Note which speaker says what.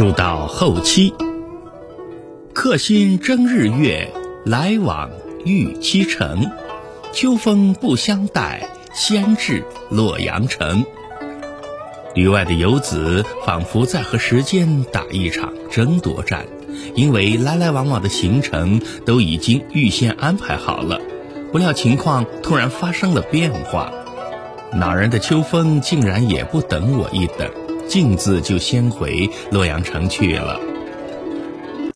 Speaker 1: 书到后期，客心争日月，来往欲期程。秋风不相待，先至洛阳城。旅外的游子仿佛在和时间打一场争夺战，因为来来往往的行程都已经预先安排好了。不料情况突然发生了变化，恼人的秋风竟然也不等我一等。径自就先回洛阳城去了。